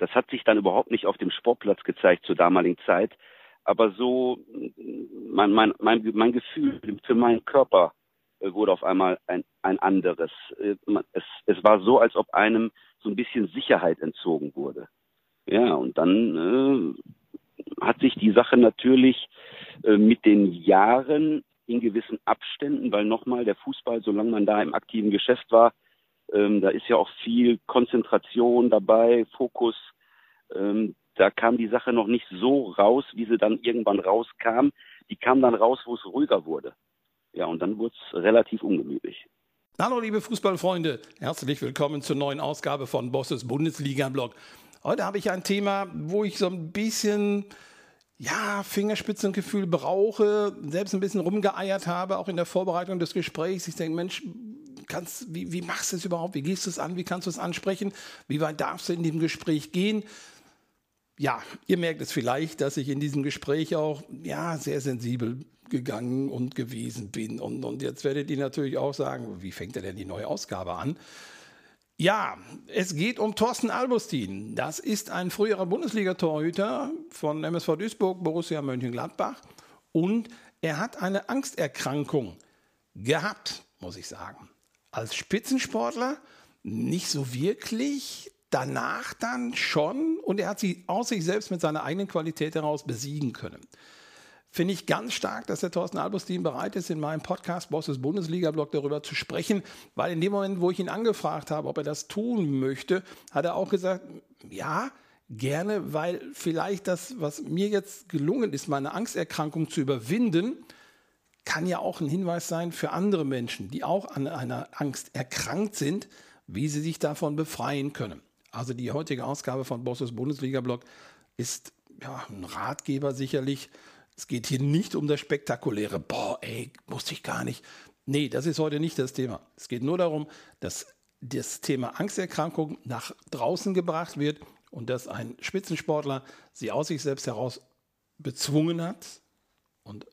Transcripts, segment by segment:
Das hat sich dann überhaupt nicht auf dem Sportplatz gezeigt zur damaligen Zeit. Aber so, mein, mein, mein, mein Gefühl für meinen Körper äh, wurde auf einmal ein, ein anderes. Äh, es, es war so, als ob einem so ein bisschen Sicherheit entzogen wurde. Ja, und dann äh, hat sich die Sache natürlich äh, mit den Jahren in gewissen Abständen, weil nochmal der Fußball, solange man da im aktiven Geschäft war, ähm, da ist ja auch viel Konzentration dabei, Fokus. Ähm, da kam die Sache noch nicht so raus, wie sie dann irgendwann rauskam. Die kam dann raus, wo es ruhiger wurde. Ja, und dann wurde es relativ ungemütlich. Hallo, liebe Fußballfreunde. Herzlich willkommen zur neuen Ausgabe von Bosses Bundesliga-Blog. Heute habe ich ein Thema, wo ich so ein bisschen ja, Fingerspitzengefühl brauche, selbst ein bisschen rumgeeiert habe, auch in der Vorbereitung des Gesprächs. Ich denke, Mensch, kannst, wie, wie machst du es überhaupt? Wie gehst du es an? Wie kannst du es ansprechen? Wie weit darfst du in dem Gespräch gehen? Ja, ihr merkt es vielleicht, dass ich in diesem Gespräch auch ja, sehr sensibel gegangen und gewesen bin. Und, und jetzt werdet ihr natürlich auch sagen, wie fängt er denn die neue Ausgabe an? Ja, es geht um Thorsten Albustin. Das ist ein früherer Bundesliga-Torhüter von MSV Duisburg, Borussia Mönchengladbach. Und er hat eine Angsterkrankung gehabt, muss ich sagen. Als Spitzensportler nicht so wirklich, danach dann schon und er hat sie aus sich selbst mit seiner eigenen Qualität heraus besiegen können. Finde ich ganz stark, dass der Thorsten Albustin bereit ist, in meinem Podcast Bosses Bundesliga-Blog darüber zu sprechen, weil in dem Moment, wo ich ihn angefragt habe, ob er das tun möchte, hat er auch gesagt, ja, gerne, weil vielleicht das, was mir jetzt gelungen ist, meine Angsterkrankung zu überwinden, kann ja auch ein Hinweis sein für andere Menschen, die auch an einer Angst erkrankt sind, wie sie sich davon befreien können. Also die heutige Ausgabe von Bosses Bundesliga-Blog ist ja, ein Ratgeber sicherlich. Es geht hier nicht um das spektakuläre, boah, ey, wusste ich gar nicht. Nee, das ist heute nicht das Thema. Es geht nur darum, dass das Thema Angsterkrankung nach draußen gebracht wird und dass ein Spitzensportler sie aus sich selbst heraus bezwungen hat und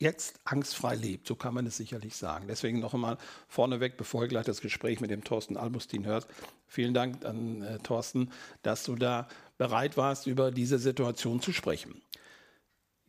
jetzt angstfrei lebt. So kann man es sicherlich sagen. Deswegen noch einmal vorneweg, bevor ihr gleich das Gespräch mit dem Thorsten Albustin hört. Vielen Dank an äh, Thorsten, dass du da bereit warst, über diese Situation zu sprechen.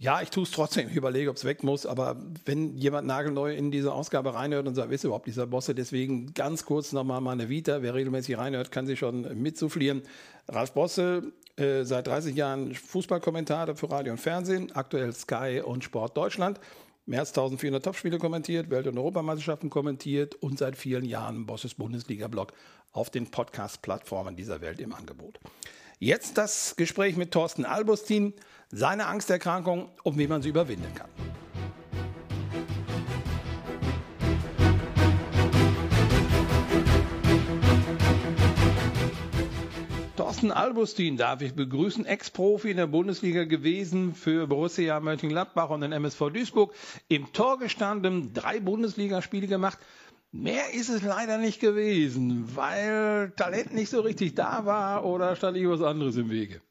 Ja, ich tue es trotzdem. Ich überlege, ob es weg muss. Aber wenn jemand nagelneu in diese Ausgabe reinhört und sagt, wer ist überhaupt dieser Bosse? Deswegen ganz kurz nochmal meine Vita. Wer regelmäßig reinhört, kann sich schon mitsuflieren. Ralf Bosse, äh, seit 30 Jahren Fußballkommentator für Radio und Fernsehen, aktuell Sky und Sport Deutschland. Mehr als 1400 Topspiele kommentiert, Welt- und Europameisterschaften kommentiert und seit vielen Jahren Bosses Bundesliga-Blog auf den Podcast-Plattformen dieser Welt im Angebot. Jetzt das Gespräch mit Thorsten Albustin, seine Angsterkrankung und wie man sie überwinden kann. Thorsten Albustin darf ich begrüßen, Ex-Profi in der Bundesliga gewesen für Borussia Mönchengladbach und den MSV Duisburg. Im Tor gestanden, drei Bundesligaspiele gemacht. Mehr ist es leider nicht gewesen, weil Talent nicht so richtig da war oder stand irgendwas anderes im Wege.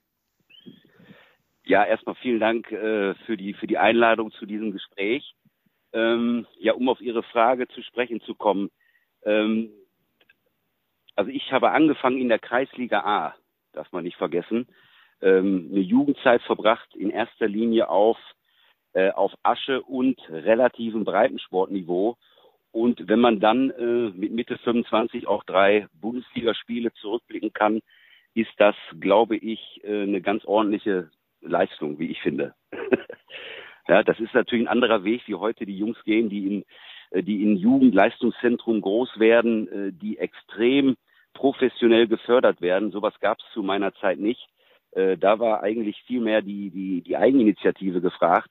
Ja, erstmal vielen Dank äh, für, die, für die Einladung zu diesem Gespräch. Ähm, ja, um auf Ihre Frage zu sprechen zu kommen. Ähm, also ich habe angefangen in der Kreisliga A darf man nicht vergessen, ähm, eine Jugendzeit verbracht, in erster Linie auf, äh, auf Asche und relativem Breitensportniveau. Und wenn man dann äh, mit Mitte 25 auch drei Bundesligaspiele zurückblicken kann, ist das, glaube ich, äh, eine ganz ordentliche Leistung, wie ich finde. ja, das ist natürlich ein anderer Weg, wie heute die Jungs gehen, die in, äh, die in Jugendleistungszentrum groß werden, äh, die extrem professionell gefördert werden. Sowas gab es zu meiner Zeit nicht. Äh, da war eigentlich viel mehr die, die, die Eigeninitiative gefragt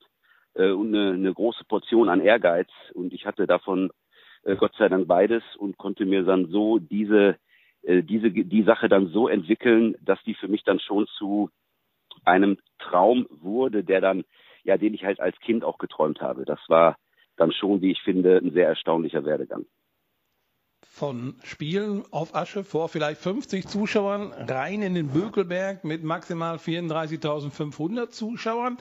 äh, und eine, eine große Portion an Ehrgeiz. Und ich hatte davon äh, Gott sei Dank beides und konnte mir dann so diese, äh, diese, die Sache dann so entwickeln, dass die für mich dann schon zu einem Traum wurde, der dann, ja, den ich halt als Kind auch geträumt habe. Das war dann schon, wie ich finde, ein sehr erstaunlicher Werdegang von Spielen auf Asche vor vielleicht 50 Zuschauern rein in den Bökelberg mit maximal 34.500 Zuschauern.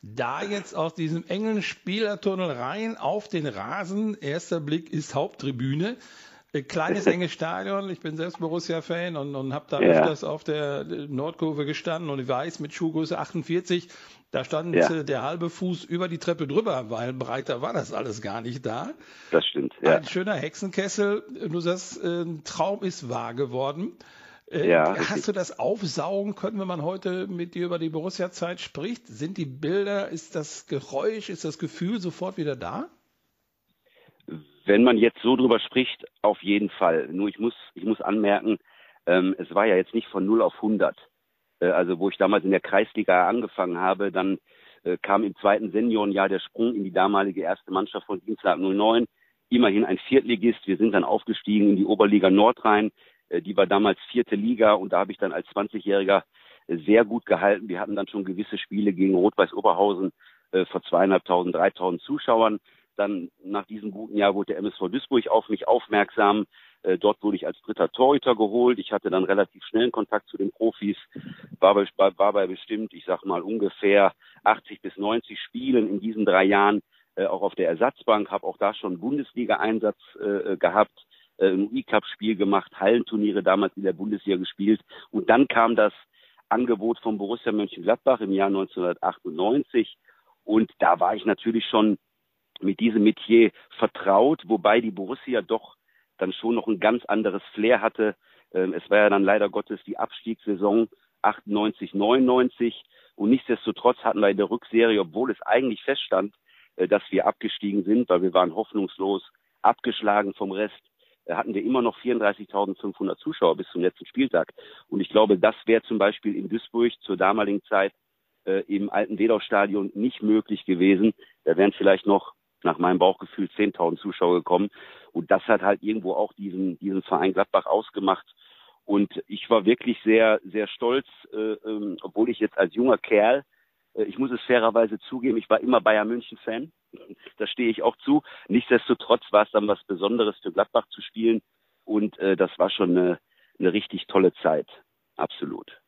Da jetzt aus diesem engen Spielertunnel rein auf den Rasen. Erster Blick ist Haupttribüne. Äh, kleines, enges Stadion. Ich bin selbst Borussia-Fan und, und habe da ja. öfters auf der Nordkurve gestanden und ich weiß, mit Schuhgröße 48, da stand ja. Der halbe Fuß über die Treppe drüber, weil breiter war das alles gar nicht da. Das stimmt, ja. Ein schöner Hexenkessel. Du sagst, ein Traum ist wahr geworden. Äh, ja, Hast richtig. du das aufsaugen können, wenn man heute mit dir über die Borussia-Zeit spricht? Sind die Bilder, ist das Geräusch, ist das Gefühl sofort wieder da? Wenn man jetzt so drüber spricht, auf jeden Fall. Nur ich muss, ich muss anmerken, ähm, es war ja jetzt nicht von 0 auf 100. Äh, also wo ich damals in der Kreisliga angefangen habe, dann äh, kam im zweiten Seniorenjahr der Sprung in die damalige erste Mannschaft von Dienstag 09. Immerhin ein Viertligist. Wir sind dann aufgestiegen in die Oberliga Nordrhein. Äh, die war damals vierte Liga und da habe ich dann als 20-Jähriger äh, sehr gut gehalten. Wir hatten dann schon gewisse Spiele gegen Rot-Weiß Oberhausen vor zweieinhalbtausend, dreitausend Zuschauern. Dann nach diesem guten Jahr wurde der MSV Duisburg auf mich aufmerksam. Äh, dort wurde ich als dritter Torhüter geholt. Ich hatte dann relativ schnellen Kontakt zu den Profis, war bei, war bei bestimmt, ich sag mal ungefähr 80 bis 90 Spielen in diesen drei Jahren äh, auch auf der Ersatzbank, habe auch da schon Bundesliga-Einsatz äh, gehabt, äh, ein UI-Cup-Spiel gemacht, Hallenturniere damals in der Bundesliga gespielt. Und dann kam das Angebot von Borussia Mönchengladbach im Jahr 1998 und da war ich natürlich schon mit diesem Metier vertraut, wobei die Borussia doch dann schon noch ein ganz anderes Flair hatte. Ähm, es war ja dann leider Gottes die Abstiegssaison 98, 99 und nichtsdestotrotz hatten wir in der Rückserie, obwohl es eigentlich feststand, äh, dass wir abgestiegen sind, weil wir waren hoffnungslos abgeschlagen vom Rest, äh, hatten wir immer noch 34.500 Zuschauer bis zum letzten Spieltag. Und ich glaube, das wäre zum Beispiel in Duisburg zur damaligen Zeit äh, im alten Wedau-Stadion nicht möglich gewesen. Da wären vielleicht noch nach meinem Bauchgefühl 10.000 Zuschauer gekommen. Und das hat halt irgendwo auch diesen, diesen Verein Gladbach ausgemacht. Und ich war wirklich sehr, sehr stolz, äh, ähm, obwohl ich jetzt als junger Kerl, äh, ich muss es fairerweise zugeben, ich war immer Bayern München Fan. Da stehe ich auch zu. Nichtsdestotrotz war es dann was Besonderes für Gladbach zu spielen. Und äh, das war schon eine, eine richtig tolle Zeit. Absolut.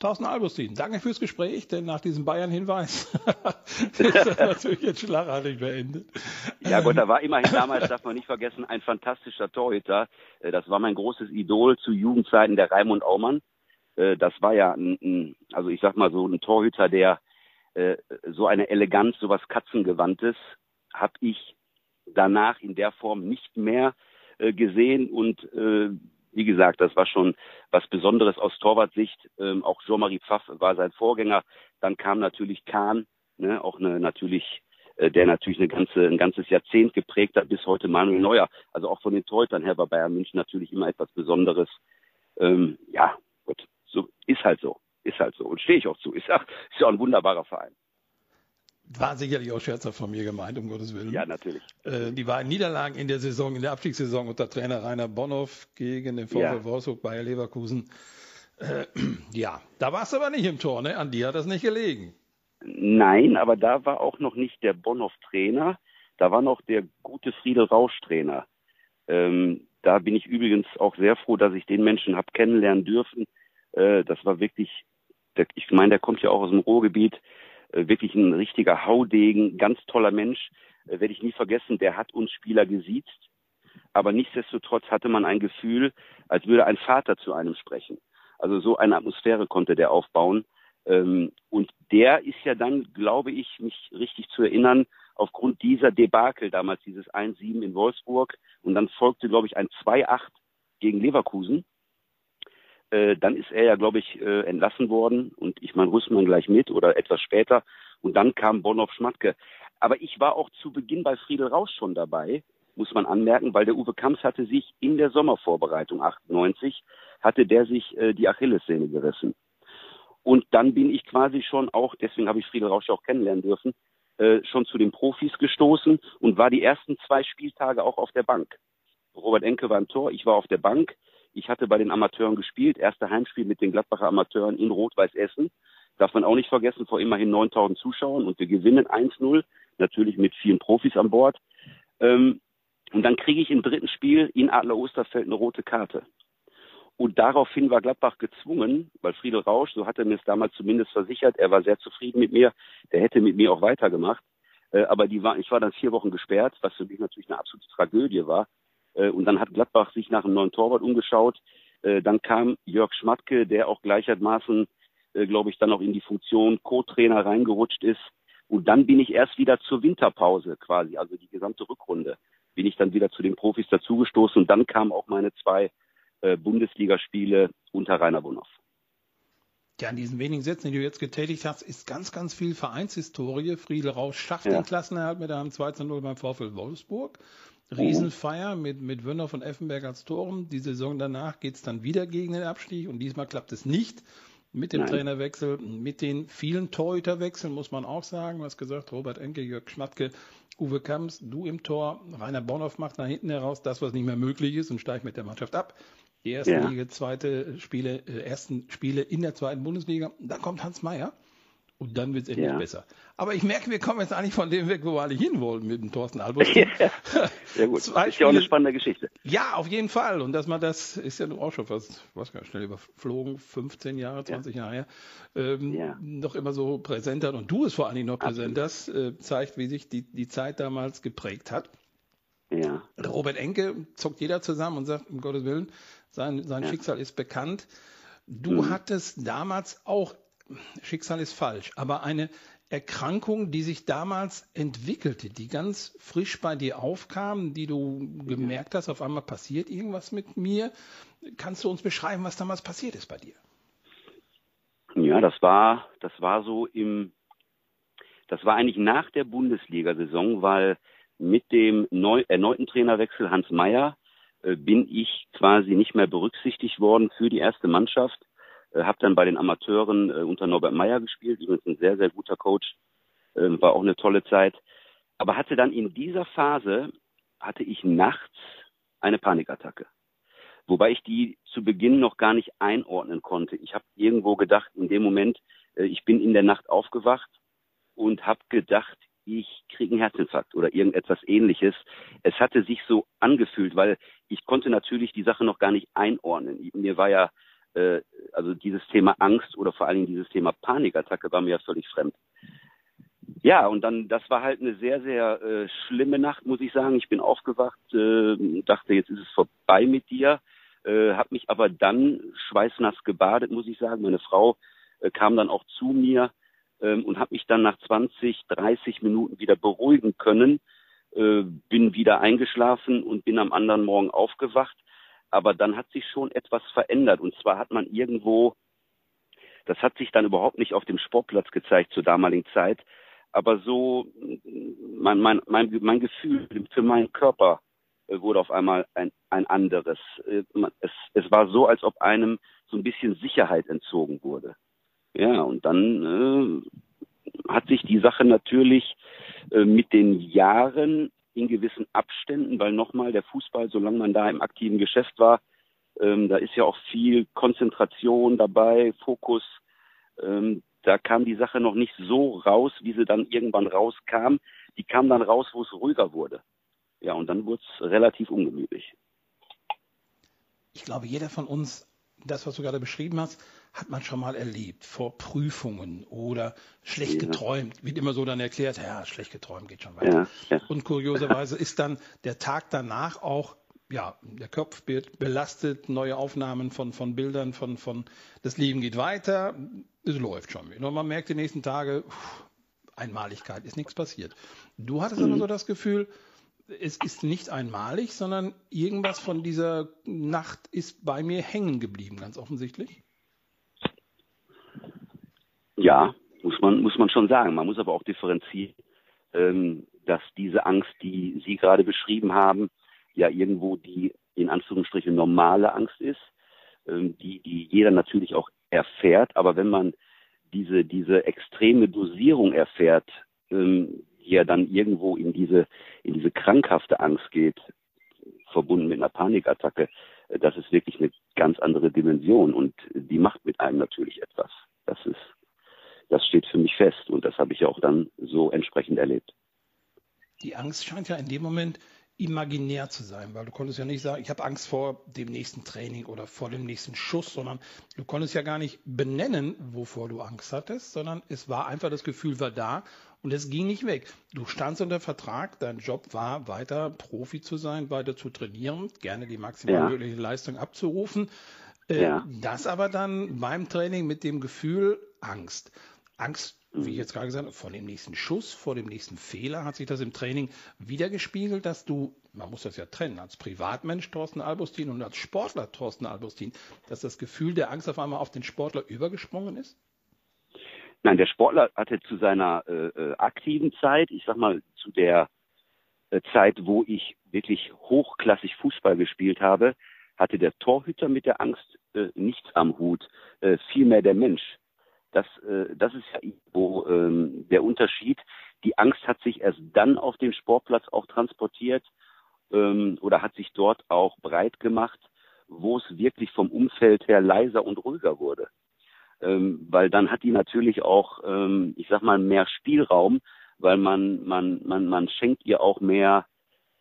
Thorsten Albustin, danke fürs Gespräch, denn nach diesem Bayern-Hinweis ist das natürlich jetzt schlagartig beendet. Ja Gott, da war immerhin damals, darf man nicht vergessen, ein fantastischer Torhüter. Äh, das war mein großes Idol zu Jugendzeiten, der Raimund Aumann. Äh, das war ja ein, ein, also ich sag mal so ein Torhüter, der äh, so eine Eleganz, so was Katzengewandtes, habe ich danach in der Form nicht mehr gesehen und wie gesagt, das war schon was Besonderes aus Torwartsicht. Ähm, auch Jean-Marie Pfaff war sein Vorgänger. Dann kam natürlich Kahn, ne, auch eine natürlich, äh, der natürlich eine ganze, ein ganzes Jahrzehnt geprägt hat, bis heute Manuel Neuer. Also auch von den Torhütern her war Bayern München natürlich immer etwas Besonderes. Ähm, ja, gut, so ist halt so, ist halt so und stehe ich auch zu. Ist ja, ist ja auch ein wunderbarer Verein. War sicherlich auch scherzhaft von mir gemeint, um Gottes Willen. Ja, natürlich. Äh, die beiden Niederlagen in der Saison, in der Abstiegssaison unter Trainer Rainer Bonhoff gegen den VfL ja. Wolfsburg, Bayer Leverkusen. Äh, ja, da warst du aber nicht im Tor, ne? An dir hat das nicht gelegen. Nein, aber da war auch noch nicht der Bonhoff Trainer. Da war noch der gute Friedel Rausch Trainer. Ähm, da bin ich übrigens auch sehr froh, dass ich den Menschen habe kennenlernen dürfen. Äh, das war wirklich, der, ich meine, der kommt ja auch aus dem Ruhrgebiet. Äh, wirklich ein richtiger Haudegen, ganz toller Mensch, äh, werde ich nie vergessen, der hat uns Spieler gesiezt, aber nichtsdestotrotz hatte man ein Gefühl, als würde ein Vater zu einem sprechen. Also so eine Atmosphäre konnte der aufbauen. Ähm, und der ist ja dann, glaube ich, mich richtig zu erinnern, aufgrund dieser Debakel damals, dieses 1-7 in Wolfsburg, und dann folgte, glaube ich, ein 2-8 gegen Leverkusen, äh, dann ist er ja, glaube ich, äh, entlassen worden und ich meine, Rüssmann gleich mit oder etwas später und dann kam Bonhoff Schmatke. Aber ich war auch zu Beginn bei Friedel Rausch schon dabei, muss man anmerken, weil der Uwe Kamps hatte sich in der Sommervorbereitung 98, hatte der sich äh, die Achillessehne gerissen. Und dann bin ich quasi schon auch, deswegen habe ich Friedel Rausch auch kennenlernen dürfen, äh, schon zu den Profis gestoßen und war die ersten zwei Spieltage auch auf der Bank. Robert Enke war im Tor, ich war auf der Bank. Ich hatte bei den Amateuren gespielt, erste Heimspiel mit den Gladbacher Amateuren in Rot-Weiß Essen. Darf man auch nicht vergessen, vor immerhin 9000 Zuschauern und wir gewinnen 1-0, natürlich mit vielen Profis an Bord. Ähm, und dann kriege ich im dritten Spiel in Adler Osterfeld eine rote Karte. Und daraufhin war Gladbach gezwungen, weil Friedel Rausch, so hat er mir es damals zumindest versichert, er war sehr zufrieden mit mir, der hätte mit mir auch weitergemacht. Äh, aber die war, ich war dann vier Wochen gesperrt, was für mich natürlich eine absolute Tragödie war. Äh, und dann hat Gladbach sich nach einem neuen Torwart umgeschaut. Äh, dann kam Jörg Schmatke, der auch gleichermaßen, äh, glaube ich, dann auch in die Funktion Co-Trainer reingerutscht ist. Und dann bin ich erst wieder zur Winterpause quasi, also die gesamte Rückrunde, bin ich dann wieder zu den Profis dazugestoßen. Und dann kamen auch meine zwei Bundesligaspiele unter Rainer Bonhoff. Ja, in diesen wenigen Sätzen, die du jetzt getätigt hast, ist ganz, ganz viel Vereinshistorie. Friedel Rausch schafft ja. den Klassenerhalt mit einem 2-0 beim VfL Wolfsburg. Riesenfeier mit, mit Wönder von Effenberg als Toren. Die Saison danach geht es dann wieder gegen den Abstieg und diesmal klappt es nicht mit dem Nein. Trainerwechsel, mit den vielen Torhüterwechseln, muss man auch sagen. Du hast gesagt, Robert Enke, Jörg Schmatke, Uwe Kamps, du im Tor, Rainer Bonhoff macht nach hinten heraus das, was nicht mehr möglich ist und steigt mit der Mannschaft ab. Die erste ja. Liga, zweite Spiele, äh, ersten Spiele in der zweiten Bundesliga. Da kommt Hans Meyer. Und dann wird es endlich ja. besser. Aber ich merke, wir kommen jetzt eigentlich von dem weg, wo wir alle hinwollen mit dem Thorsten Albert. ja, sehr gut. Zwei ist ja auch eine spannende Geschichte. Ja, auf jeden Fall. Und dass man das ist ja auch schon fast, was gar schnell überflogen, 15 Jahre, 20 ja. Jahre her, ähm, ja. noch immer so präsent hat und du es vor allen Dingen noch präsent hast, äh, zeigt, wie sich die, die Zeit damals geprägt hat. Ja. Robert Enke zockt jeder zusammen und sagt, um Gottes Willen, sein, sein Schicksal ist bekannt. Du mhm. hattest damals auch Schicksal ist falsch, aber eine Erkrankung, die sich damals entwickelte, die ganz frisch bei dir aufkam, die du gemerkt hast, auf einmal passiert irgendwas mit mir. Kannst du uns beschreiben, was damals passiert ist bei dir? Ja, das war, das war so im, das war eigentlich nach der Bundesliga-Saison, weil mit dem neu, erneuten Trainerwechsel Hans Meyer äh, bin ich quasi nicht mehr berücksichtigt worden für die erste Mannschaft äh, habe dann bei den Amateuren äh, unter Norbert Meyer gespielt, übrigens ein sehr, sehr guter Coach, äh, war auch eine tolle Zeit. Aber hatte dann in dieser Phase, hatte ich nachts eine Panikattacke. Wobei ich die zu Beginn noch gar nicht einordnen konnte. Ich habe irgendwo gedacht, in dem Moment, äh, ich bin in der Nacht aufgewacht und habe gedacht, ich kriege einen Herzinfarkt oder irgendetwas ähnliches. Es hatte sich so angefühlt, weil ich konnte natürlich die Sache noch gar nicht einordnen. Mir war ja äh, also dieses Thema Angst oder vor allen Dingen dieses Thema Panikattacke war mir ja völlig fremd. Ja, und dann, das war halt eine sehr, sehr äh, schlimme Nacht, muss ich sagen. Ich bin aufgewacht, äh, dachte, jetzt ist es vorbei mit dir, äh, habe mich aber dann schweißnass gebadet, muss ich sagen. Meine Frau äh, kam dann auch zu mir ähm, und habe mich dann nach 20, 30 Minuten wieder beruhigen können, äh, bin wieder eingeschlafen und bin am anderen Morgen aufgewacht aber dann hat sich schon etwas verändert. Und zwar hat man irgendwo, das hat sich dann überhaupt nicht auf dem Sportplatz gezeigt zur damaligen Zeit, aber so mein, mein, mein, mein Gefühl für meinen Körper äh, wurde auf einmal ein, ein anderes. Äh, es, es war so, als ob einem so ein bisschen Sicherheit entzogen wurde. Ja, und dann äh, hat sich die Sache natürlich äh, mit den Jahren in gewissen Abständen, weil nochmal der Fußball, solange man da im aktiven Geschäft war, ähm, da ist ja auch viel Konzentration dabei, Fokus. Ähm, da kam die Sache noch nicht so raus, wie sie dann irgendwann rauskam. Die kam dann raus, wo es ruhiger wurde. Ja, und dann wurde es relativ ungemütlich. Ich glaube, jeder von uns, das, was du gerade beschrieben hast, hat man schon mal erlebt vor Prüfungen oder schlecht ja. geträumt, wird immer so dann erklärt, ja, schlecht geträumt geht schon weiter. Ja, ja. Und kurioserweise ist dann der Tag danach auch, ja, der Kopf wird belastet, neue Aufnahmen von, von Bildern, von, von, das Leben geht weiter, es läuft schon wieder. Und man merkt die nächsten Tage, pff, Einmaligkeit, ist nichts passiert. Du hattest mhm. aber so das Gefühl, es ist nicht einmalig, sondern irgendwas von dieser Nacht ist bei mir hängen geblieben, ganz offensichtlich. Ja, muss man, muss man schon sagen. Man muss aber auch differenzieren, ähm, dass diese Angst, die Sie gerade beschrieben haben, ja irgendwo die in Anführungsstrichen normale Angst ist, ähm, die, die jeder natürlich auch erfährt. Aber wenn man diese, diese extreme Dosierung erfährt, ähm, die ja dann irgendwo in diese, in diese krankhafte Angst geht, verbunden mit einer Panikattacke, äh, das ist wirklich eine ganz andere Dimension und die macht mit einem natürlich etwas. Das ist das steht für mich fest und das habe ich auch dann so entsprechend erlebt. Die Angst scheint ja in dem Moment imaginär zu sein, weil du konntest ja nicht sagen, ich habe Angst vor dem nächsten Training oder vor dem nächsten Schuss, sondern du konntest ja gar nicht benennen, wovor du Angst hattest, sondern es war einfach das Gefühl war da und es ging nicht weg. Du standst unter Vertrag, dein Job war weiter Profi zu sein, weiter zu trainieren, gerne die maximal ja. mögliche Leistung abzurufen. Äh, ja. Das aber dann beim Training mit dem Gefühl Angst. Angst wie ich jetzt gerade gesagt habe, vor dem nächsten Schuss, vor dem nächsten Fehler hat sich das im Training wiedergespiegelt, dass du, man muss das ja trennen, als Privatmensch Thorsten Albustin und als Sportler Thorsten Albustin, dass das Gefühl der Angst auf einmal auf den Sportler übergesprungen ist? Nein, der Sportler hatte zu seiner äh, äh aktiven Zeit, ich sag mal zu der äh, Zeit, wo ich wirklich hochklassig Fußball gespielt habe, hatte der Torhüter mit der Angst äh, nichts am Hut, äh, vielmehr der Mensch. Das, äh, das ist ja wo ähm, der Unterschied. Die Angst hat sich erst dann auf den Sportplatz auch transportiert ähm, oder hat sich dort auch breit gemacht, wo es wirklich vom Umfeld her leiser und ruhiger wurde. Ähm, weil dann hat die natürlich auch, ähm, ich sag mal, mehr Spielraum, weil man, man, man, man schenkt ihr auch mehr,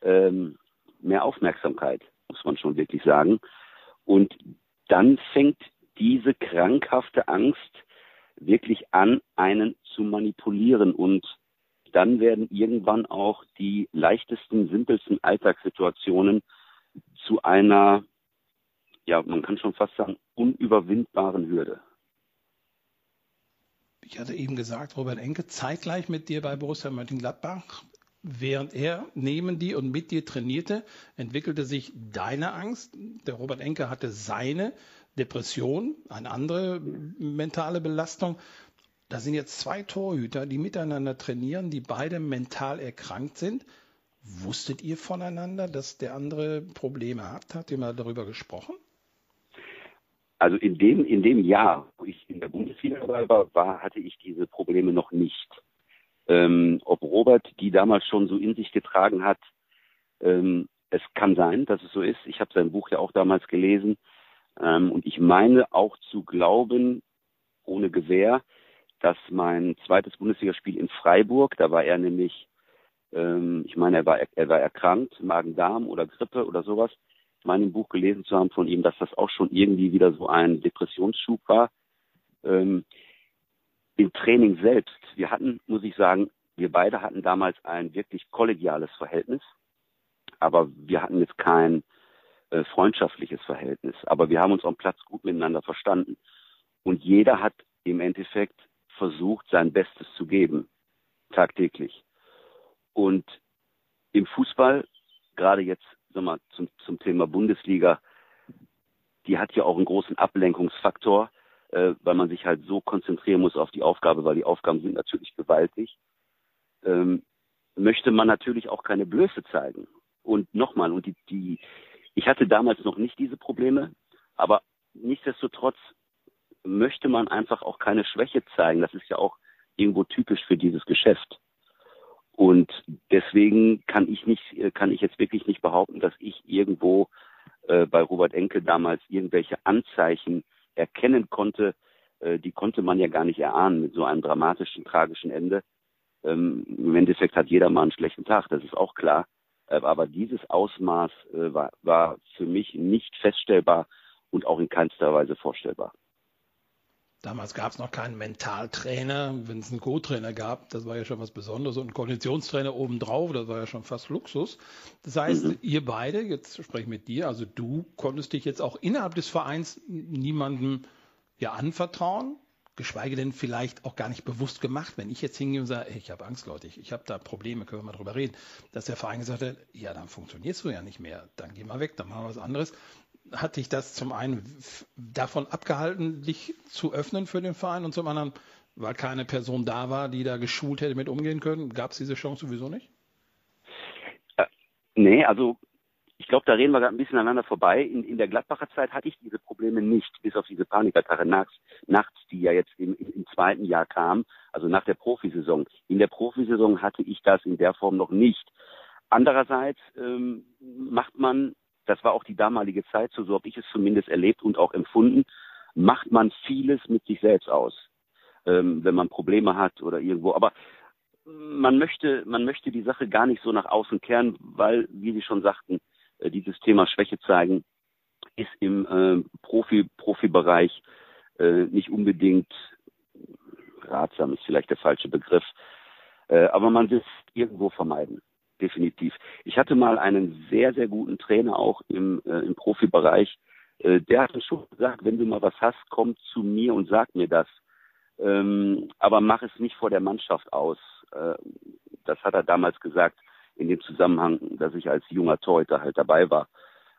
ähm, mehr Aufmerksamkeit, muss man schon wirklich sagen. Und dann fängt diese krankhafte Angst wirklich an, einen zu manipulieren und dann werden irgendwann auch die leichtesten, simpelsten Alltagssituationen zu einer, ja, man kann schon fast sagen, unüberwindbaren Hürde. Ich hatte eben gesagt, Robert Enke zeitgleich mit dir bei Borussia Mönchengladbach. Während er neben dir und mit dir trainierte, entwickelte sich deine Angst. Der Robert Enke hatte seine. Depression, eine andere mentale Belastung. Da sind jetzt zwei Torhüter, die miteinander trainieren, die beide mental erkrankt sind. Wusstet ihr voneinander, dass der andere Probleme hat? Habt ihr mal darüber gesprochen? Also in dem, in dem Jahr, wo ich in der Bundesliga dabei war, war hatte ich diese Probleme noch nicht. Ähm, ob Robert die damals schon so in sich getragen hat, ähm, es kann sein, dass es so ist. Ich habe sein Buch ja auch damals gelesen. Ähm, und ich meine auch zu glauben, ohne Gewähr, dass mein zweites Bundesligaspiel in Freiburg, da war er nämlich, ähm, ich meine, er war, er war erkrankt, Magen-Darm oder Grippe oder sowas, meine Buch gelesen zu haben von ihm, dass das auch schon irgendwie wieder so ein Depressionsschub war. Ähm, Im Training selbst, wir hatten, muss ich sagen, wir beide hatten damals ein wirklich kollegiales Verhältnis, aber wir hatten jetzt kein äh, freundschaftliches Verhältnis. Aber wir haben uns am Platz gut miteinander verstanden. Und jeder hat im Endeffekt versucht, sein Bestes zu geben, tagtäglich. Und im Fußball, gerade jetzt sag mal, zum, zum Thema Bundesliga, die hat ja auch einen großen Ablenkungsfaktor, äh, weil man sich halt so konzentrieren muss auf die Aufgabe, weil die Aufgaben sind natürlich gewaltig. Ähm, möchte man natürlich auch keine Blöße zeigen. Und nochmal, und die, die, ich hatte damals noch nicht diese Probleme, aber nichtsdestotrotz möchte man einfach auch keine Schwäche zeigen. Das ist ja auch irgendwo typisch für dieses Geschäft. Und deswegen kann ich nicht, kann ich jetzt wirklich nicht behaupten, dass ich irgendwo äh, bei Robert Enke damals irgendwelche Anzeichen erkennen konnte. Äh, die konnte man ja gar nicht erahnen mit so einem dramatischen, tragischen Ende. Ähm, Im Endeffekt hat jeder mal einen schlechten Tag, das ist auch klar. Äh, aber dieses Ausmaß äh, war, war für mich nicht feststellbar und auch in keinster Weise vorstellbar. Damals gab es noch keinen Mentaltrainer. Wenn es einen Co-Trainer gab, das war ja schon was Besonderes. Und einen Konditionstrainer obendrauf, das war ja schon fast Luxus. Das heißt, mhm. ihr beide, jetzt spreche ich mit dir, also du konntest dich jetzt auch innerhalb des Vereins niemandem ja anvertrauen geschweige denn vielleicht auch gar nicht bewusst gemacht. Wenn ich jetzt hingehe und sage, hey, ich habe Angst, Leute, ich, ich habe da Probleme, können wir mal drüber reden, dass der Verein gesagt hat, ja, dann funktionierst du ja nicht mehr, dann geh mal weg, dann machen wir was anderes. Hat dich das zum einen davon abgehalten, dich zu öffnen für den Verein und zum anderen, weil keine Person da war, die da geschult hätte mit umgehen können, gab es diese Chance sowieso nicht? Äh, nee, also ich glaube, da reden wir gerade ein bisschen aneinander vorbei. In, in der Gladbacher Zeit hatte ich diese Probleme nicht, bis auf diese Panikattacke nachts, nachts, die ja jetzt im, im zweiten Jahr kam, also nach der Profisaison. In der Profisaison hatte ich das in der Form noch nicht. Andererseits ähm, macht man, das war auch die damalige Zeit, so, so habe ich es zumindest erlebt und auch empfunden, macht man vieles mit sich selbst aus, ähm, wenn man Probleme hat oder irgendwo. Aber man möchte, man möchte die Sache gar nicht so nach außen kehren, weil, wie Sie schon sagten, äh, dieses Thema Schwäche zeigen ist im äh, Profi, Profibereich äh, nicht unbedingt ratsam, ist vielleicht der falsche Begriff. Äh, aber man will es irgendwo vermeiden. Definitiv. Ich hatte mal einen sehr, sehr guten Trainer auch im, äh, im Profibereich. Äh, der hat schon gesagt, wenn du mal was hast, komm zu mir und sag mir das. Ähm, aber mach es nicht vor der Mannschaft aus. Äh, das hat er damals gesagt in dem Zusammenhang, dass ich als junger Torhüter halt dabei war.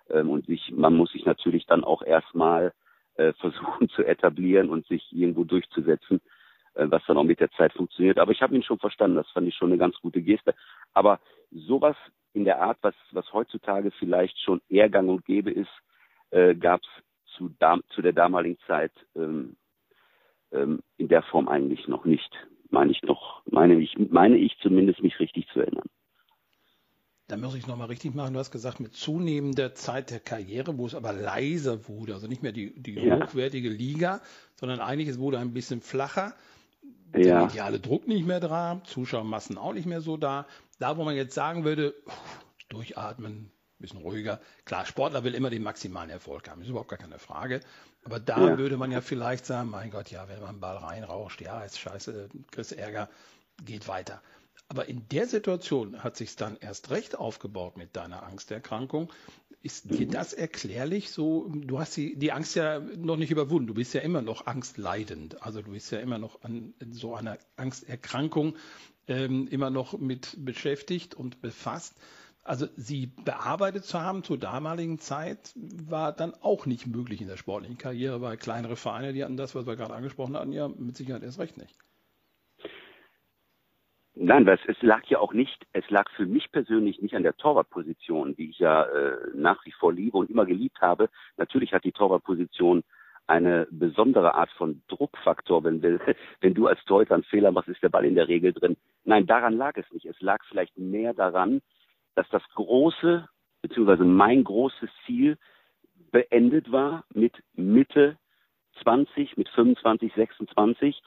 Ähm, und sich, man muss sich natürlich dann auch erstmal äh, versuchen zu etablieren und sich irgendwo durchzusetzen, was dann auch mit der Zeit funktioniert. Aber ich habe ihn schon verstanden, das fand ich schon eine ganz gute Geste. Aber sowas in der Art, was, was heutzutage vielleicht schon eher gang und gäbe ist, äh, gab es zu, zu der damaligen Zeit ähm, ähm, in der Form eigentlich noch nicht. Meine ich noch, meine ich, meine ich zumindest mich richtig zu erinnern. Da muss ich nochmal richtig machen. Du hast gesagt, mit zunehmender Zeit der Karriere, wo es aber leiser wurde, also nicht mehr die, die ja. hochwertige Liga, sondern eigentlich es wurde ein bisschen flacher. Der ja. mediale Druck nicht mehr da, Zuschauermassen auch nicht mehr so da. Da, wo man jetzt sagen würde, durchatmen, bisschen ruhiger. Klar, Sportler will immer den maximalen Erfolg haben, ist überhaupt gar keine Frage. Aber da ja. würde man ja vielleicht sagen, mein Gott, ja, wenn man einen Ball reinrauscht, ja, ist scheiße, kriegst Ärger, geht weiter. Aber in der Situation hat sich dann erst recht aufgebaut mit deiner Angsterkrankung. Ist dir mhm. das erklärlich? So, du hast die, die Angst ja noch nicht überwunden. Du bist ja immer noch angstleidend. Also du bist ja immer noch an so einer Angsterkrankung ähm, immer noch mit beschäftigt und befasst. Also sie bearbeitet zu haben zur damaligen Zeit war dann auch nicht möglich in der sportlichen Karriere, weil kleinere Vereine, die hatten das, was wir gerade angesprochen hatten, ja mit Sicherheit erst recht nicht. Nein, weil es, lag ja auch nicht, es lag für mich persönlich nicht an der Torwartposition, die ich ja äh, nach wie vor liebe und immer geliebt habe. Natürlich hat die Torwartposition eine besondere Art von Druckfaktor. Wenn, wenn du als Torhüter einen Fehler machst, ist der Ball in der Regel drin. Nein, daran lag es nicht. Es lag vielleicht mehr daran, dass das große, beziehungsweise mein großes Ziel beendet war mit Mitte 20, mit 25, 26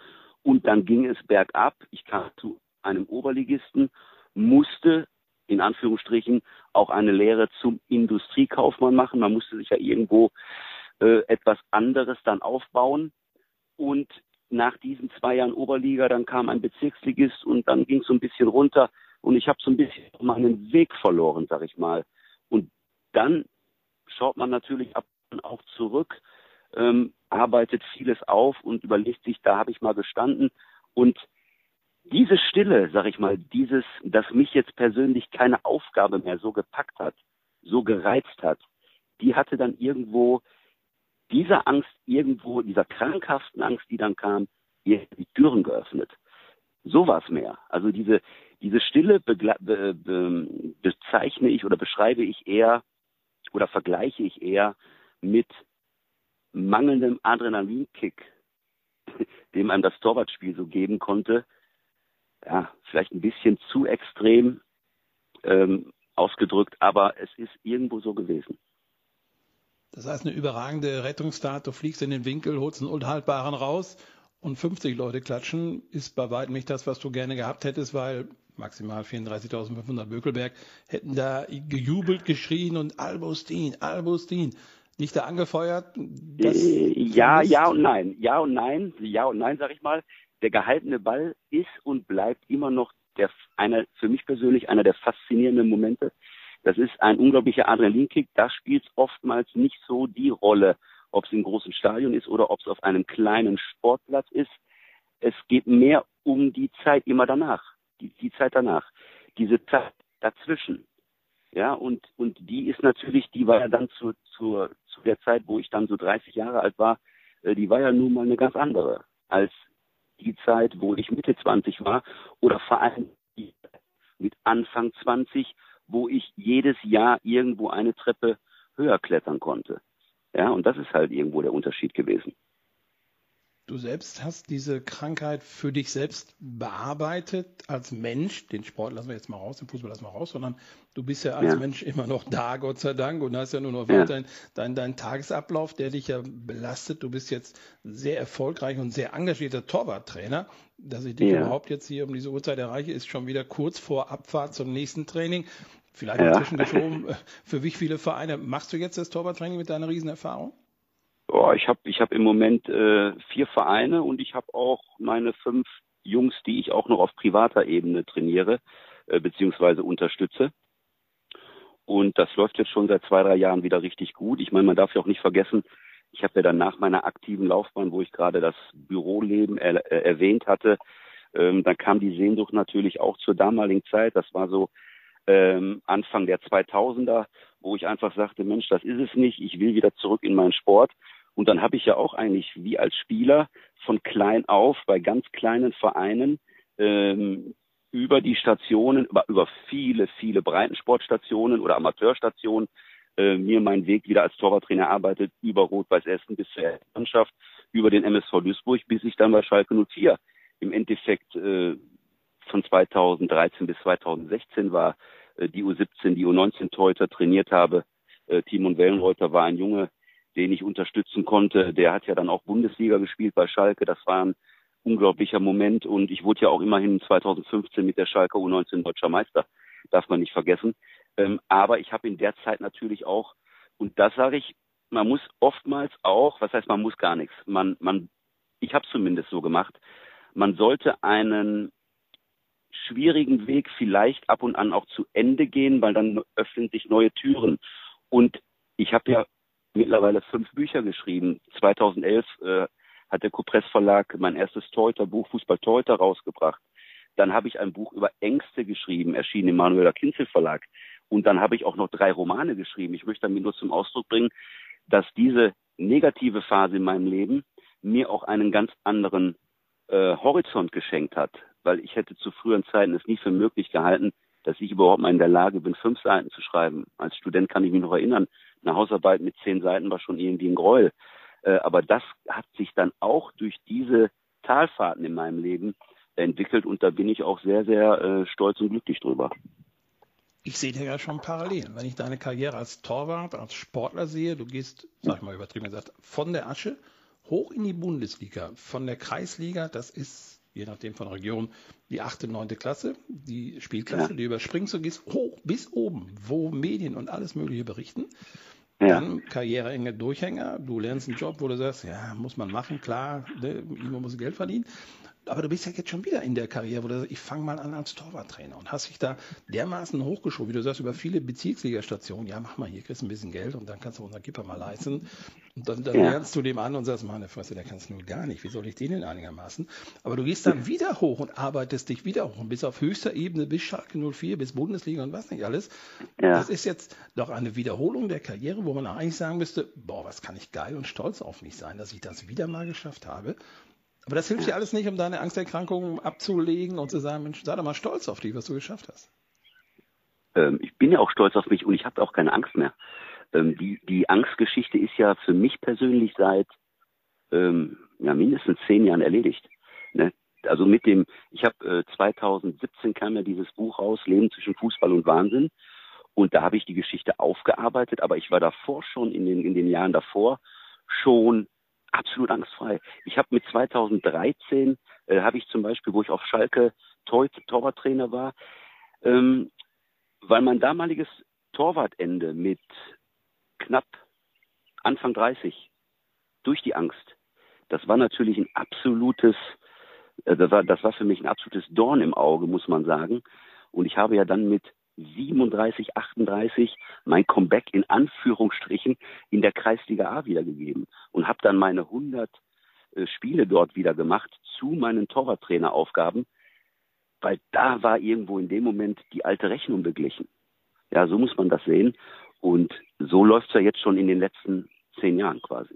und dann ging es bergab. Ich kam zu einem Oberligisten, musste in Anführungsstrichen auch eine Lehre zum Industriekaufmann machen. Man musste sich ja irgendwo äh, etwas anderes dann aufbauen. Und nach diesen zwei Jahren Oberliga, dann kam ein Bezirksligist und dann ging es so ein bisschen runter und ich habe so ein bisschen meinen Weg verloren, sag ich mal. Und dann schaut man natürlich ab und auch zurück, ähm, arbeitet vieles auf und überlegt sich, da habe ich mal gestanden. Und diese Stille, sag ich mal, dieses, dass mich jetzt persönlich keine Aufgabe mehr so gepackt hat, so gereizt hat, die hatte dann irgendwo diese Angst irgendwo, dieser krankhaften Angst, die dann kam, ihr die Türen geöffnet. So es mehr. Also diese, diese Stille be be bezeichne ich oder beschreibe ich eher oder vergleiche ich eher mit mangelndem Adrenalinkick, dem einem das Torwartspiel so geben konnte. Ja, vielleicht ein bisschen zu extrem ähm, ausgedrückt, aber es ist irgendwo so gewesen. Das heißt, eine überragende Rettungstat, du fliegst in den Winkel, holst einen Unhaltbaren raus und 50 Leute klatschen, ist bei weitem nicht das, was du gerne gehabt hättest, weil maximal 34.500 Bökelberg, hätten da gejubelt, geschrien und Albustin, Albustin. Nicht da angefeuert? Äh, ja, ja und nein. Ja und nein. Ja und nein, sag ich mal. Der gehaltene Ball ist und bleibt immer noch der, einer, für mich persönlich einer der faszinierenden Momente. Das ist ein unglaublicher Adrenalinkick. Da spielt es oftmals nicht so die Rolle, ob es im großen Stadion ist oder ob es auf einem kleinen Sportplatz ist. Es geht mehr um die Zeit immer danach die, die Zeit danach, diese Zeit dazwischen. Ja, und, und die ist natürlich, die war ja dann zu, zu, zu der Zeit, wo ich dann so 30 Jahre alt war, äh, die war ja nun mal eine ganz andere als die Zeit, wo ich Mitte 20 war oder vor allem mit Anfang 20, wo ich jedes Jahr irgendwo eine Treppe höher klettern konnte. Ja, und das ist halt irgendwo der Unterschied gewesen. Du selbst hast diese Krankheit für dich selbst bearbeitet als Mensch. Den Sport lassen wir jetzt mal raus, den Fußball lassen wir raus, sondern du bist ja als ja. Mensch immer noch da, Gott sei Dank, und hast ja nur noch ja. weiterhin deinen dein Tagesablauf, der dich ja belastet. Du bist jetzt sehr erfolgreich und sehr engagierter Torwarttrainer. Dass ich dich ja. überhaupt jetzt hier um diese Uhrzeit erreiche, ist schon wieder kurz vor Abfahrt zum nächsten Training. Vielleicht ja. zwischengeschoben. Für wie viele Vereine machst du jetzt das Torwarttraining mit deiner Riesenerfahrung? Oh, ich habe ich hab im Moment äh, vier Vereine und ich habe auch meine fünf Jungs, die ich auch noch auf privater Ebene trainiere äh, beziehungsweise unterstütze. Und das läuft jetzt schon seit zwei, drei Jahren wieder richtig gut. Ich meine, man darf ja auch nicht vergessen, ich habe ja dann nach meiner aktiven Laufbahn, wo ich gerade das Büroleben er, äh, erwähnt hatte, ähm, dann kam die Sehnsucht natürlich auch zur damaligen Zeit. Das war so ähm, Anfang der 2000er, wo ich einfach sagte, Mensch, das ist es nicht. Ich will wieder zurück in meinen Sport. Und dann habe ich ja auch eigentlich wie als Spieler von klein auf bei ganz kleinen Vereinen ähm, über die Stationen, über, über viele, viele Breitensportstationen oder Amateurstationen äh, mir meinen Weg wieder als Torwarttrainer arbeitet, über Rot-Weiß Essen bis zur Mannschaft, über den MSV Duisburg, bis ich dann bei Schalke 04 im Endeffekt äh, von 2013 bis 2016 war, äh, die U17, die U19 Torhüter trainiert habe. Äh, Timon Wellenreuter war ein Junge, den ich unterstützen konnte. Der hat ja dann auch Bundesliga gespielt bei Schalke. Das war ein unglaublicher Moment. Und ich wurde ja auch immerhin 2015 mit der Schalke U19 deutscher Meister. Darf man nicht vergessen. Ähm, aber ich habe in der Zeit natürlich auch, und das sage ich, man muss oftmals auch, was heißt man muss gar nichts, man, man, ich habe zumindest so gemacht, man sollte einen schwierigen Weg vielleicht ab und an auch zu Ende gehen, weil dann öffnen sich neue Türen. Und ich habe ja mittlerweile fünf Bücher geschrieben. 2011 äh, hat der Kupress Verlag mein erstes Torhüter-Buch Fußball Torhüter rausgebracht. Dann habe ich ein Buch über Ängste geschrieben, erschienen im Manueler Kinzel Verlag. Und dann habe ich auch noch drei Romane geschrieben. Ich möchte damit nur zum Ausdruck bringen, dass diese negative Phase in meinem Leben mir auch einen ganz anderen äh, Horizont geschenkt hat. Weil ich hätte zu früheren Zeiten es nie für möglich gehalten, dass ich überhaupt mal in der Lage bin, fünf Seiten zu schreiben. Als Student kann ich mich noch erinnern, eine Hausarbeit mit zehn Seiten war schon irgendwie ein Gräuel. Äh, aber das hat sich dann auch durch diese Talfahrten in meinem Leben entwickelt und da bin ich auch sehr, sehr äh, stolz und glücklich drüber. Ich sehe dir ja schon parallel. Wenn ich deine Karriere als Torwart, als Sportler sehe, du gehst, sag ich mal übertrieben gesagt, von der Asche hoch in die Bundesliga, von der Kreisliga, das ist je nachdem von Region, die achte, neunte Klasse, die Spielklasse, ja. die überspringst du gehst hoch bis oben, wo Medien und alles Mögliche berichten. Ja. Dann Karriereenge Durchhänger, du lernst einen Job, wo du sagst, ja, muss man machen, klar, ne, man muss Geld verdienen aber du bist ja jetzt schon wieder in der Karriere, wo du sagst, ich fange mal an als Torwarttrainer und hast dich da dermaßen hochgeschoben, wie du sagst, über viele Bezirksligastationen. Ja, mach mal hier, kriegst ein bisschen Geld und dann kannst du unseren Kipper mal leisten. Und dann, dann ja. lernst du dem an und sagst, meine Fresse, der kannst du nur gar nicht. Wie soll ich den denn einigermaßen? Aber du gehst dann wieder hoch und arbeitest dich wieder hoch und bis auf höchster Ebene, bis Schalke 04, bis Bundesliga und was nicht alles. Ja. Das ist jetzt doch eine Wiederholung der Karriere, wo man eigentlich sagen müsste, boah, was kann ich geil und stolz auf mich sein, dass ich das wieder mal geschafft habe. Aber das hilft dir alles nicht, um deine Angsterkrankungen abzulegen und zu sagen, Mensch, sei doch mal stolz auf dich, was du geschafft hast. Ähm, ich bin ja auch stolz auf mich und ich habe auch keine Angst mehr. Ähm, die, die Angstgeschichte ist ja für mich persönlich seit ähm, ja, mindestens zehn Jahren erledigt. Ne? Also mit dem, ich habe äh, 2017 kam ja dieses Buch raus, Leben zwischen Fußball und Wahnsinn. Und da habe ich die Geschichte aufgearbeitet, aber ich war davor schon, in den, in den Jahren davor, schon absolut angstfrei. Ich habe mit 2013, äh, habe ich zum Beispiel, wo ich auf Schalke Tor Torwarttrainer war, ähm, weil mein damaliges Torwartende mit knapp Anfang 30 durch die Angst, das war natürlich ein absolutes, äh, das, war, das war für mich ein absolutes Dorn im Auge, muss man sagen. Und ich habe ja dann mit 37, 38 mein Comeback in Anführungsstrichen in der Kreisliga A wiedergegeben und habe dann meine 100 äh, Spiele dort wieder gemacht zu meinen Torwarttraineraufgaben, weil da war irgendwo in dem Moment die alte Rechnung beglichen. Ja, so muss man das sehen. Und so läuft es ja jetzt schon in den letzten zehn Jahren quasi.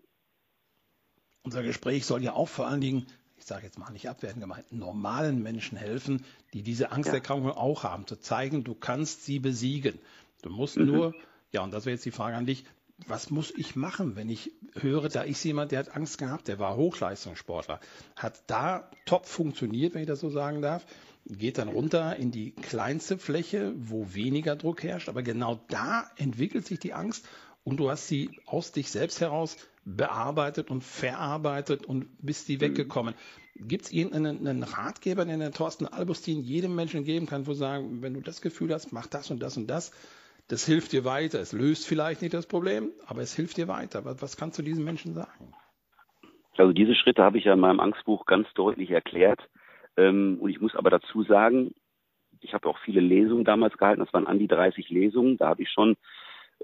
Unser Gespräch soll ja auch vor allen Dingen sage jetzt mal nicht abwerten gemeint, normalen Menschen helfen, die diese Angsterkrankung ja. auch haben, zu zeigen, du kannst sie besiegen. Du musst mhm. nur, ja, und das wäre jetzt die Frage an dich, was muss ich machen, wenn ich höre, da ist jemand, der hat Angst gehabt, der war Hochleistungssportler, hat da top funktioniert, wenn ich das so sagen darf, geht dann runter in die kleinste Fläche, wo weniger Druck herrscht, aber genau da entwickelt sich die Angst und du hast sie aus dich selbst heraus bearbeitet und verarbeitet und bist die mhm. weggekommen. Gibt es irgendeinen Ratgeber, den der Thorsten Albustin jedem Menschen geben kann, wo sagen, wenn du das Gefühl hast, mach das und das und das, das hilft dir weiter. Es löst vielleicht nicht das Problem, aber es hilft dir weiter. Was, was kannst du diesen Menschen sagen? Also diese Schritte habe ich ja in meinem Angstbuch ganz deutlich erklärt. Ähm, und ich muss aber dazu sagen, ich habe auch viele Lesungen damals gehalten, das waren an die 30 Lesungen. Da habe ich schon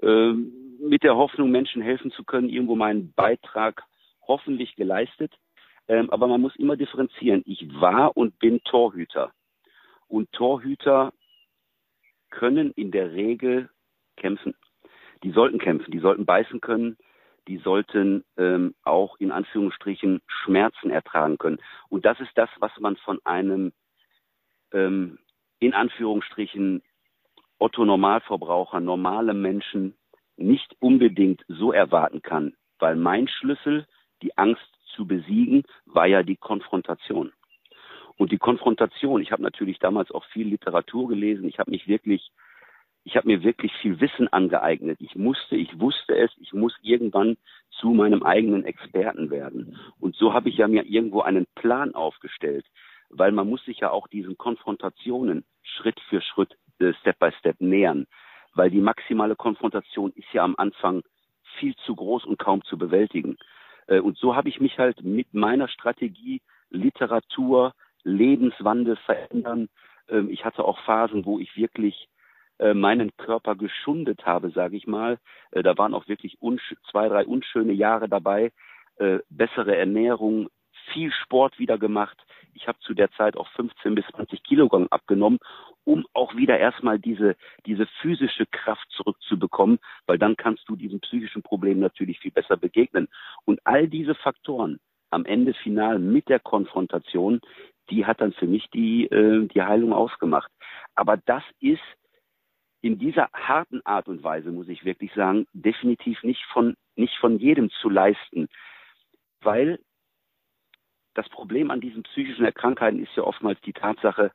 ähm, mit der Hoffnung, Menschen helfen zu können, irgendwo meinen Beitrag hoffentlich geleistet. Ähm, aber man muss immer differenzieren. Ich war und bin Torhüter. Und Torhüter können in der Regel kämpfen. Die sollten kämpfen, die sollten beißen können, die sollten ähm, auch in Anführungsstrichen Schmerzen ertragen können. Und das ist das, was man von einem ähm, in Anführungsstrichen Otto Normalverbraucher, normale Menschen nicht unbedingt so erwarten kann, weil mein Schlüssel, die Angst zu besiegen, war ja die Konfrontation. Und die Konfrontation, ich habe natürlich damals auch viel Literatur gelesen, ich habe mich wirklich ich habe mir wirklich viel Wissen angeeignet. Ich musste, ich wusste es, ich muss irgendwann zu meinem eigenen Experten werden. Und so habe ich ja mir irgendwo einen Plan aufgestellt, weil man muss sich ja auch diesen Konfrontationen Schritt für Schritt, äh, Step by Step nähern, weil die maximale Konfrontation ist ja am Anfang viel zu groß und kaum zu bewältigen. Äh, und so habe ich mich halt mit meiner Strategie Literatur, Lebenswandel verändern. Ähm, ich hatte auch Phasen, wo ich wirklich äh, meinen Körper geschundet habe, sage ich mal. Äh, da waren auch wirklich zwei, drei unschöne Jahre dabei. Bessere Ernährung, viel Sport wieder gemacht. Ich habe zu der Zeit auch 15 bis 20 Kilogramm abgenommen, um auch wieder erstmal diese, diese physische Kraft zurückzubekommen, weil dann kannst du diesem psychischen Problem natürlich viel besser begegnen. Und all diese Faktoren am Ende final mit der Konfrontation, die hat dann für mich die, äh, die Heilung ausgemacht. Aber das ist in dieser harten Art und Weise, muss ich wirklich sagen, definitiv nicht von, nicht von jedem zu leisten. Weil das Problem an diesen psychischen Erkrankheiten ist ja oftmals die Tatsache,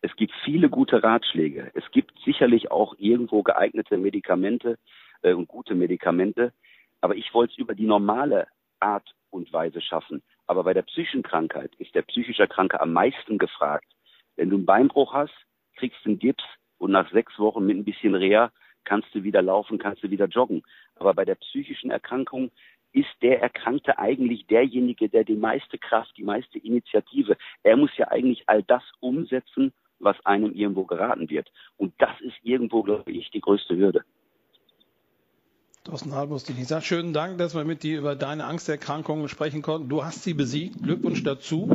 es gibt viele gute Ratschläge. Es gibt sicherlich auch irgendwo geeignete Medikamente äh, und gute Medikamente. Aber ich wollte es über die normale Art und Weise schaffen. Aber bei der psychischen Krankheit ist der psychische Kranke am meisten gefragt. Wenn du einen Beinbruch hast, kriegst du einen Gips, und nach sechs Wochen mit ein bisschen Reha kannst du wieder laufen, kannst du wieder joggen. Aber bei der psychischen Erkrankung ist der Erkrankte eigentlich derjenige, der die meiste Kraft, die meiste Initiative, er muss ja eigentlich all das umsetzen, was einem irgendwo geraten wird. Und das ist irgendwo, glaube ich, die größte Hürde. Thorsten Halbus, Lisa, schönen Dank, dass wir mit dir über deine Angsterkrankungen sprechen konnten. Du hast sie besiegt. Glückwunsch dazu.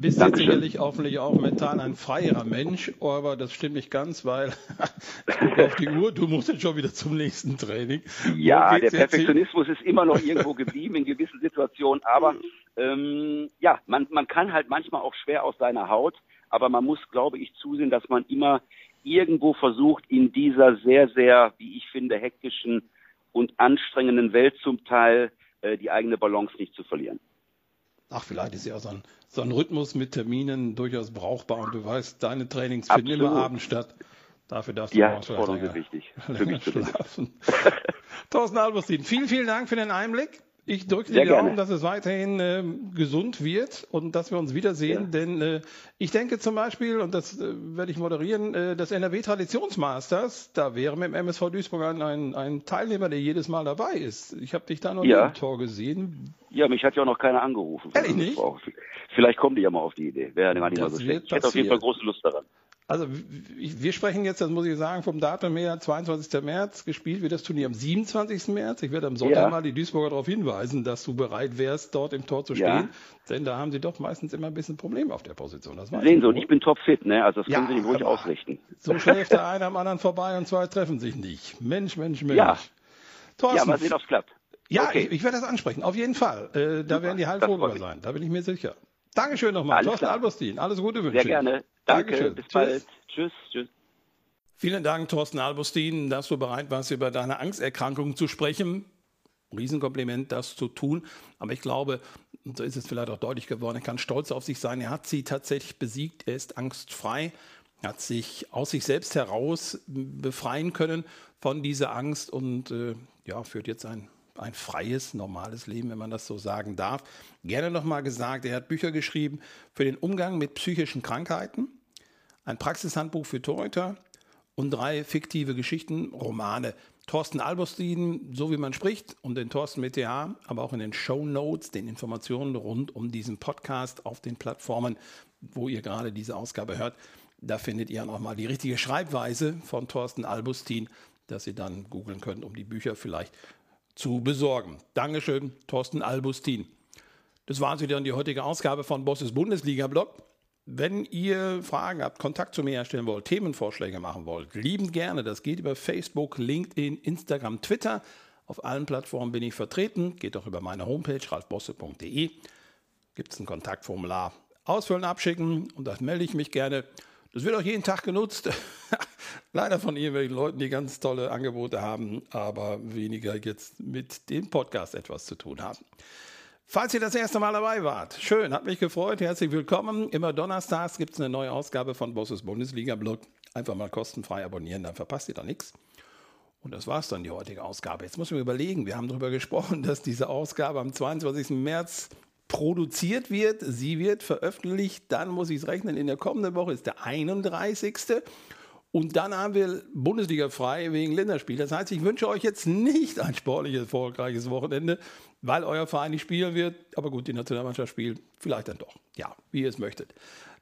Bist jetzt sicherlich hoffentlich auch mental ein freierer Mensch, aber das stimmt nicht ganz, weil guck auf die Uhr, du musst jetzt schon wieder zum nächsten Training. Ja, der Perfektionismus ist immer noch irgendwo geblieben in gewissen Situationen, aber ähm, ja, man, man kann halt manchmal auch schwer aus seiner Haut, aber man muss, glaube ich, zusehen, dass man immer irgendwo versucht, in dieser sehr, sehr, wie ich finde, hektischen und anstrengenden Welt zum Teil äh, die eigene Balance nicht zu verlieren. Ach, vielleicht ist ja so ein, so ein Rhythmus mit Terminen durchaus brauchbar und du weißt, deine Trainings finden immer abends statt. Dafür darfst du ja, auch schon länger, wichtig. Mich schlafen. Thorsten Albustin, vielen, vielen Dank für den Einblick. Ich drücke dir die Daumen, dass es weiterhin äh, gesund wird und dass wir uns wiedersehen. Ja. Denn äh, ich denke zum Beispiel, und das äh, werde ich moderieren, äh, das NRW Traditionsmasters, da wäre mit dem MSV Duisburg ein, ein Teilnehmer, der jedes Mal dabei ist. Ich habe dich da noch ja. im Tor gesehen. Ja, mich hat ja auch noch keiner angerufen. Ehrlich nicht? Vielleicht kommen die ja mal auf die Idee. Wäre gar nicht mal so schlecht. Ich hätte auf jeden Fall große Lust daran. Also wir sprechen jetzt, das muss ich sagen, vom Datum her 22. März. Gespielt wird das Turnier am 27. März. Ich werde am Sonntag ja. mal die Duisburger darauf hinweisen, dass du bereit wärst, dort im Tor zu stehen. Ja. Denn da haben sie doch meistens immer ein bisschen Probleme auf der Position. Das Sehen Sie, und ich bin topfit, ne? Also das ja, können Sie nicht ruhig ausrichten. So schläft der eine am anderen vorbei und zwei treffen sich nicht. Mensch, Mensch, Mensch. Ja, Thorsten, ja mal sehen, ob es klappt. Ja, okay. ich, ich, werde das ansprechen, auf jeden Fall. Äh, da werden die drüber sein, da bin ich mir sicher. Dankeschön nochmal, Thorsten Albustin. Alles Gute wünsche ich. Sehr gerne. Danke, Dankeschön. bis bald. Tschüss. Tschüss. Vielen Dank, Thorsten Albustin, dass du bereit warst, über deine Angsterkrankung zu sprechen. Riesenkompliment, das zu tun. Aber ich glaube, und so ist es vielleicht auch deutlich geworden, er kann stolz auf sich sein. Er hat sie tatsächlich besiegt. Er ist angstfrei, hat sich aus sich selbst heraus befreien können von dieser Angst und äh, ja, führt jetzt ein, ein freies, normales Leben, wenn man das so sagen darf. Gerne nochmal gesagt, er hat Bücher geschrieben für den Umgang mit psychischen Krankheiten, ein Praxishandbuch für Torhüter und drei fiktive Geschichten, Romane. Thorsten Albostin, so wie man spricht, und den Thorsten mit TH, aber auch in den Show Notes, den Informationen rund um diesen Podcast auf den Plattformen, wo ihr gerade diese Ausgabe hört. Da findet ihr nochmal die richtige Schreibweise von Thorsten Albustin, dass ihr dann googeln könnt, um die Bücher vielleicht zu besorgen. Dankeschön, Thorsten Albustin. Das war sie dann die heutige Ausgabe von Bosses Bundesliga-Blog. Wenn ihr Fragen habt, Kontakt zu mir herstellen wollt, Themenvorschläge machen wollt, liebend gerne. Das geht über Facebook, LinkedIn, Instagram, Twitter. Auf allen Plattformen bin ich vertreten. Geht auch über meine Homepage ralfbosse.de. Gibt es ein Kontaktformular. Ausfüllen, abschicken und das melde ich mich gerne. Das wird auch jeden Tag genutzt. Leider von irgendwelchen Leuten, die ganz tolle Angebote haben, aber weniger jetzt mit dem Podcast etwas zu tun haben. Falls ihr das erste Mal dabei wart, schön, hat mich gefreut, herzlich willkommen. Immer donnerstags gibt es eine neue Ausgabe von Bosses Bundesliga-Blog. Einfach mal kostenfrei abonnieren, dann verpasst ihr da nichts. Und das war es dann, die heutige Ausgabe. Jetzt muss ich mir überlegen, wir haben darüber gesprochen, dass diese Ausgabe am 22. März produziert wird. Sie wird veröffentlicht, dann muss ich es rechnen, in der kommenden Woche ist der 31. Und dann haben wir Bundesliga frei wegen Länderspiel. Das heißt, ich wünsche euch jetzt nicht ein sportliches, erfolgreiches Wochenende, weil euer Verein nicht spielen wird. Aber gut, die Nationalmannschaft spielt vielleicht dann doch. Ja, wie ihr es möchtet.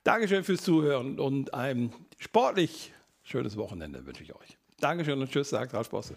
Dankeschön fürs Zuhören und ein sportlich schönes Wochenende wünsche ich euch. Dankeschön und tschüss, sagt Ralf Bosse.